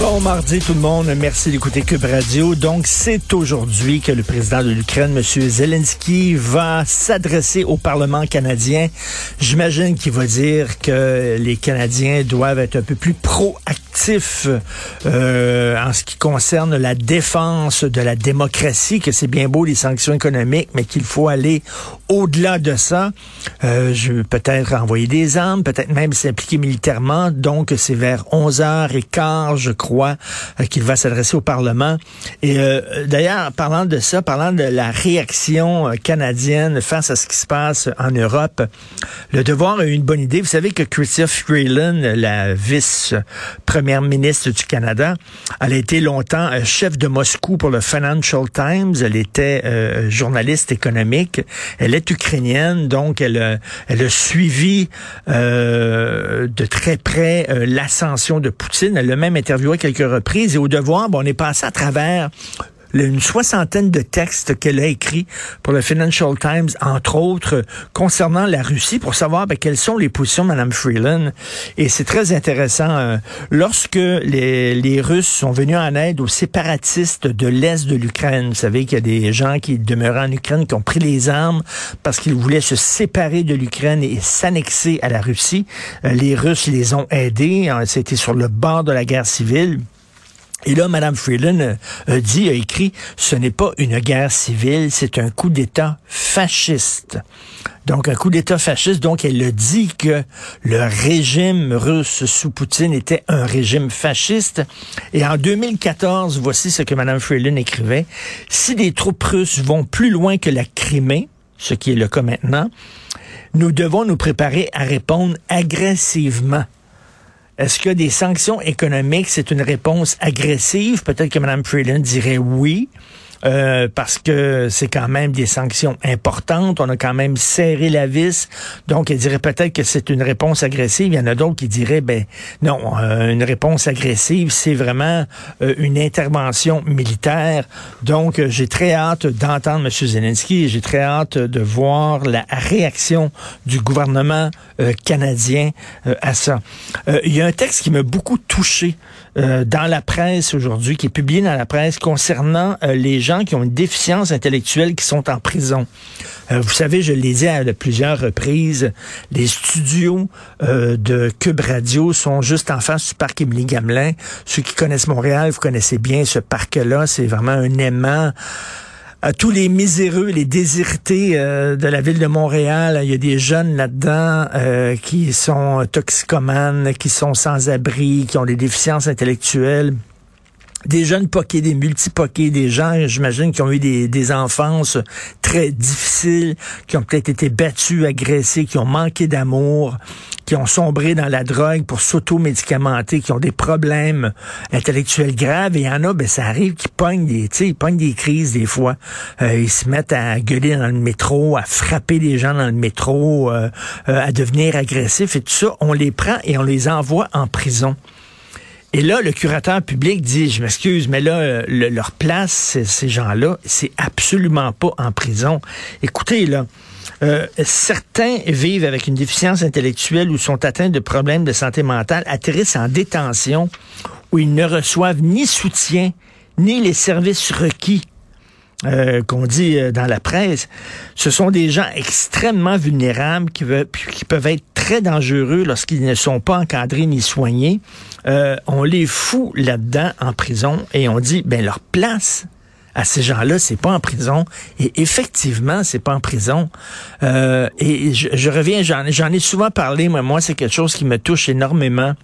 Bon mardi tout le monde, merci d'écouter Cube Radio. Donc c'est aujourd'hui que le président de l'Ukraine, M. Zelensky, va s'adresser au Parlement canadien. J'imagine qu'il va dire que les Canadiens doivent être un peu plus proactifs euh, en ce qui concerne la défense de la démocratie, que c'est bien beau les sanctions économiques, mais qu'il faut aller au-delà de ça. Euh, je peut-être envoyer des armes, peut-être même s'impliquer militairement. Donc c'est vers 11h15 je crois, euh, qu'il va s'adresser au Parlement. Et euh, d'ailleurs, parlant de ça, parlant de la réaction euh, canadienne face à ce qui se passe en Europe, le Devoir a eu une bonne idée. Vous savez que Chrystia Freeland, la vice-première ministre du Canada, elle a été longtemps chef de Moscou pour le Financial Times. Elle était journaliste économique. Elle est ukrainienne, donc elle, elle a suivi de très près l'ascension de Poutine. Elle a même interviewé quelques reprises et au devoir, bon, on est passé à travers une soixantaine de textes qu'elle a écrits pour le Financial Times, entre autres, concernant la Russie, pour savoir ben, quelles sont les positions de Mme Freeland. Et c'est très intéressant. Euh, lorsque les, les, Russes sont venus en aide aux séparatistes de l'Est de l'Ukraine, vous savez qu'il y a des gens qui demeuraient en Ukraine, qui ont pris les armes parce qu'ils voulaient se séparer de l'Ukraine et s'annexer à la Russie. Euh, les Russes les ont aidés. Hein, c'était sur le bord de la guerre civile. Et là, Mme Freeland euh, a dit, a écrit, ce n'est pas une guerre civile, c'est un coup d'État fasciste. Donc, un coup d'État fasciste. Donc, elle a dit que le régime russe sous Poutine était un régime fasciste. Et en 2014, voici ce que Mme Freeland écrivait. Si des troupes russes vont plus loin que la Crimée, ce qui est le cas maintenant, nous devons nous préparer à répondre agressivement est-ce que des sanctions économiques, c'est une réponse agressive? Peut-être que Mme Freeland dirait oui. Euh, parce que c'est quand même des sanctions importantes. On a quand même serré la vis. Donc, elle dirait peut-être que c'est une réponse agressive. Il y en a d'autres qui diraient, ben non, euh, une réponse agressive, c'est vraiment euh, une intervention militaire. Donc, j'ai très hâte d'entendre M. Zelensky et j'ai très hâte de voir la réaction du gouvernement canadien à ça. il y a un texte qui m'a beaucoup touché dans la presse aujourd'hui, qui est publié dans la presse concernant les gens qui ont une déficience intellectuelle qui sont en prison. Euh, vous savez, je l'ai dit à plusieurs reprises, les studios euh, de Cube Radio sont juste en face du parc Émilie Gamelin. Ceux qui connaissent Montréal, vous connaissez bien ce parc-là, c'est vraiment un aimant à tous les miséreux, les désirtés euh, de la ville de Montréal. Il y a des jeunes là-dedans qui sont toxicomanes, qui sont sans abri, qui ont des déficiences intellectuelles des jeunes poqués, des multi-poqués, des gens, j'imagine, qui ont eu des, des enfances très difficiles, qui ont peut-être été battus, agressés, qui ont manqué d'amour, qui ont sombré dans la drogue pour s'auto-médicamenter, qui ont des problèmes intellectuels graves. Et il y en a, ben, ça arrive qu'ils pognent des, ils pognent des crises des fois. Euh, ils se mettent à gueuler dans le métro, à frapper des gens dans le métro, euh, euh, à devenir agressifs et tout ça. On les prend et on les envoie en prison. Et là, le curateur public dit, je m'excuse, mais là, leur place, ces gens-là, c'est absolument pas en prison. Écoutez, là, euh, certains vivent avec une déficience intellectuelle ou sont atteints de problèmes de santé mentale, atterrissent en détention où ils ne reçoivent ni soutien, ni les services requis euh, qu'on dit euh, dans la presse, ce sont des gens extrêmement vulnérables qui, peuvent être très dangereux lorsqu'ils ne sont pas encadrés ni soignés. Euh, on les fout là-dedans en prison et on dit, ben leur place, à ces gens-là, c'est pas en prison. Et effectivement, c'est pas en prison. Et je, je reviens, j'en ai souvent parlé, mais moi, c'est quelque chose qui me touche énormément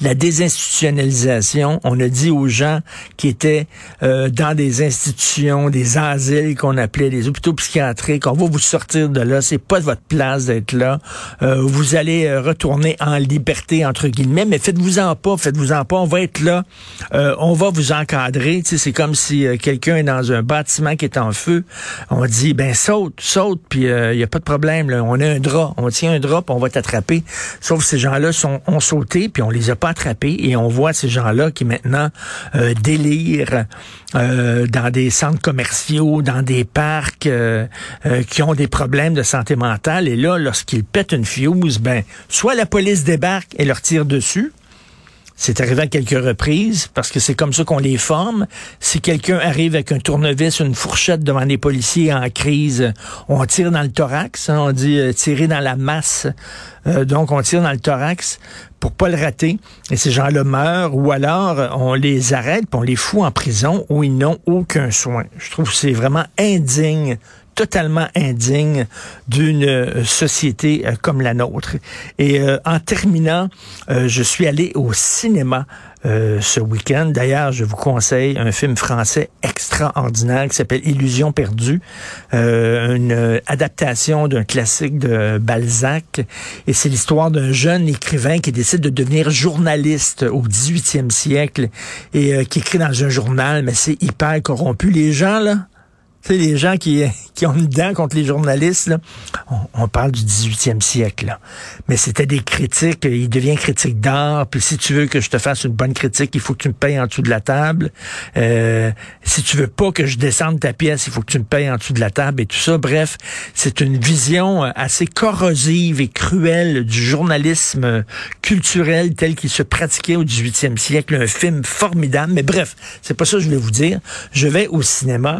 la désinstitutionnalisation. On a dit aux gens qui étaient euh, dans des institutions, des asiles qu'on appelait des hôpitaux psychiatriques, on va vous sortir de là, c'est pas votre place d'être là. Euh, vous allez euh, retourner en liberté entre guillemets, mais faites-vous-en pas, faites-vous-en pas, on va être là, on va vous encadrer. Tu c'est comme si quelqu'un est dans un bâtiment qui est en feu, on dit ben saute, saute, puis il y a pas de problème. On a un drap, on tient un drap, puis on va t'attraper. Sauf que ces gens-là sont ont sauté, puis on les a pas attrapés et on voit ces gens-là qui maintenant euh, délirent euh, dans des centres commerciaux, dans des parcs, euh, qui ont des problèmes de santé mentale. Et là, lorsqu'ils pètent une fuse, ben, soit la police débarque et leur tire dessus, c'est arrivé à quelques reprises parce que c'est comme ça qu'on les forme. Si quelqu'un arrive avec un tournevis, une fourchette devant des policiers en crise, on tire dans le thorax. Hein, on dit euh, tirer dans la masse. Euh, donc on tire dans le thorax pour pas le rater. Et ces gens-là meurent ou alors on les arrête, puis on les fout en prison où ils n'ont aucun soin. Je trouve que c'est vraiment indigne totalement indigne d'une euh, société euh, comme la nôtre. Et euh, en terminant, je suis allé au cinéma ce week-end. D'ailleurs, je vous conseille un film français extraordinaire qui s'appelle Illusion perdue, une adaptation d'un classique de Balzac. Et c'est l'histoire d'un jeune écrivain qui décide de devenir journaliste au 18e siècle et qui écrit dans un journal, mais c'est hyper corrompu. Les gens, là, sais, les gens qui, qui ont une dent contre les journalistes, on, parle du 18e siècle. Là. Mais c'était des critiques. Il devient critique d'art. Puis si tu veux que je te fasse une bonne critique, il faut que tu me payes en dessous de la table. Euh, si tu veux pas que je descende ta pièce, il faut que tu me payes en dessous de la table et tout ça. Bref, c'est une vision euh, assez corrosive et cruelle du journalisme culturel tel qu'il se pratiquait au 18e siècle. Un film formidable. Mais bref, c'est pas ça que je voulais vous dire. Je vais au cinéma.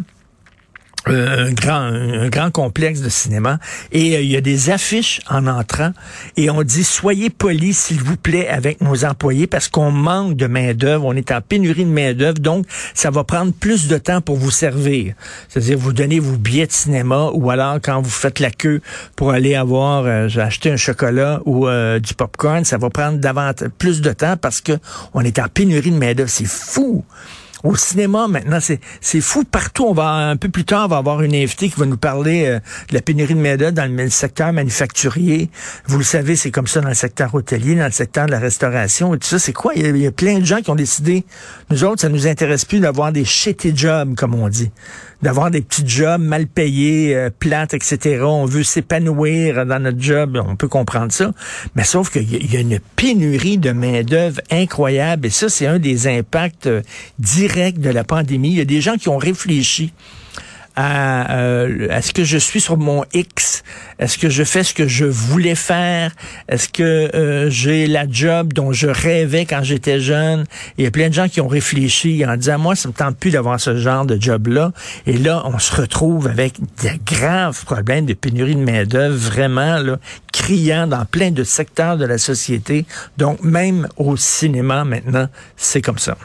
Un grand, un grand complexe de cinéma. Et euh, il y a des affiches en entrant. Et on dit soyez polis s'il vous plaît avec nos employés parce qu'on manque de main d'œuvre, on est en pénurie de main d'œuvre donc ça va prendre plus de temps pour vous servir. C'est-à-dire vous donnez vos billets de cinéma ou alors quand vous faites la queue pour aller avoir euh, acheter un chocolat ou euh, du popcorn, ça va prendre davantage plus de temps parce que on est en pénurie de main d'œuvre, c'est fou. Au cinéma, maintenant, c'est, fou. Partout, on va, un peu plus tard, on va avoir une invitée qui va nous parler euh, de la pénurie de main dans le secteur manufacturier. Vous le savez, c'est comme ça dans le secteur hôtelier, dans le secteur de la restauration et tout ça. C'est quoi? Il y, a, plein de gens qui ont décidé, nous autres, ça nous intéresse plus d'avoir des shitty jobs, comme on dit d'avoir des petits jobs mal payés, euh, plates, etc. On veut s'épanouir dans notre job, on peut comprendre ça. Mais sauf qu'il y, a une pénurie de main-d'œuvre incroyable. Et ça, c'est un des impacts euh, directs de la pandémie. Il y a des gens qui ont réfléchi à euh, est-ce que je suis sur mon X? Est-ce que je fais ce que je voulais faire? Est-ce que euh, j'ai la job dont je rêvais quand j'étais jeune? Il y a plein de gens qui ont réfléchi en disant moi ça me tente plus d'avoir ce genre de job là et là on se retrouve avec des graves problèmes de pénurie de main d'œuvre vraiment là criant dans plein de secteurs de la société. Donc même au cinéma maintenant c'est comme ça